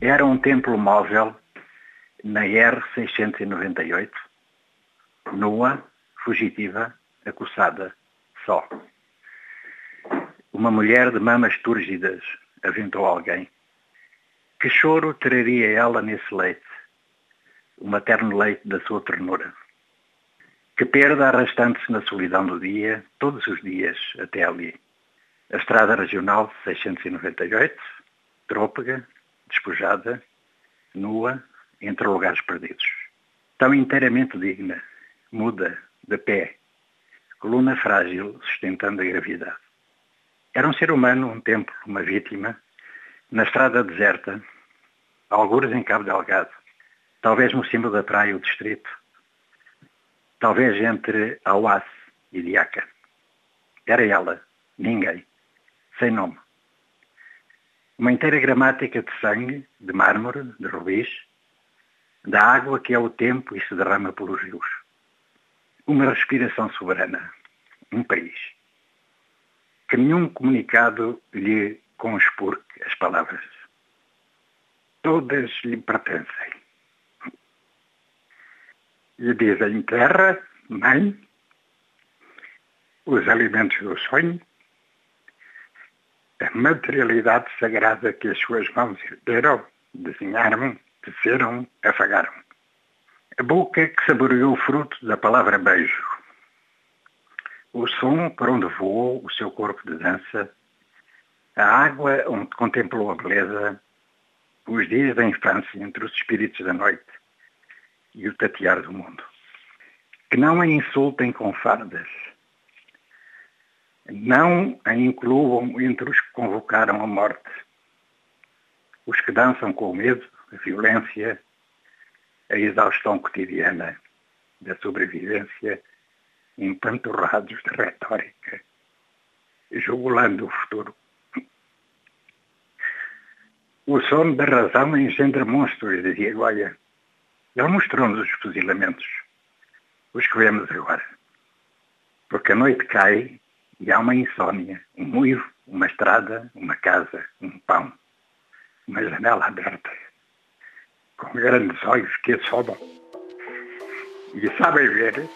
Era um templo móvel na R698, nua, fugitiva, acossada, só. Uma mulher de mamas túrgidas aventou alguém. Que choro traria ela nesse leite, o materno leite da sua ternura? Que perda arrastando-se na solidão do dia, todos os dias, até ali. A estrada regional 698, trôpega, despojada, nua, entre lugares perdidos. Tão inteiramente digna, muda, de pé, coluna frágil, sustentando a gravidade. Era um ser humano, um templo, uma vítima, na estrada deserta, algures em Cabo Delgado, talvez no cimo da praia o distrito, talvez entre Auás e Diaca. Era ela, ninguém, sem nome. Uma inteira gramática de sangue, de mármore, de rubis, da água que é o tempo e se derrama pelos rios. Uma respiração soberana, um país. Que nenhum comunicado lhe conspurque as palavras. Todas lhe pertencem. E dizem terra, mãe, os alimentos do sonho, a materialidade sagrada que as suas mãos ergueram, desenharam, teceram, afagaram. A boca que saboreou o fruto da palavra beijo. O som por onde voou o seu corpo de dança. A água onde contemplou a beleza. Os dias da infância entre os espíritos da noite e o tatear do mundo. Que não a insultem com fardas, não a incluam entre os que convocaram a morte, os que dançam com o medo, a violência, a exaustão cotidiana da sobrevivência, empanturrados de retórica, jugulando o futuro. O sono da razão engendra monstros, dizia Goya. Ele mostrou-nos os fuzilamentos, os que vemos agora. Porque a noite cai e há uma insônia, um uivo, uma estrada, uma casa, um pão, uma janela aberta, com grandes olhos que assobam e sabem ver